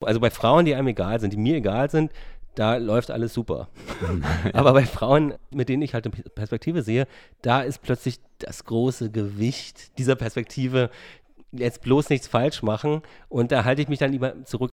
Also bei Frauen, die einem egal sind, die mir egal sind, da läuft alles super. Aber bei Frauen, mit denen ich halt eine Perspektive sehe, da ist plötzlich das große Gewicht dieser Perspektive, jetzt bloß nichts falsch machen. Und da halte ich mich dann lieber zurück.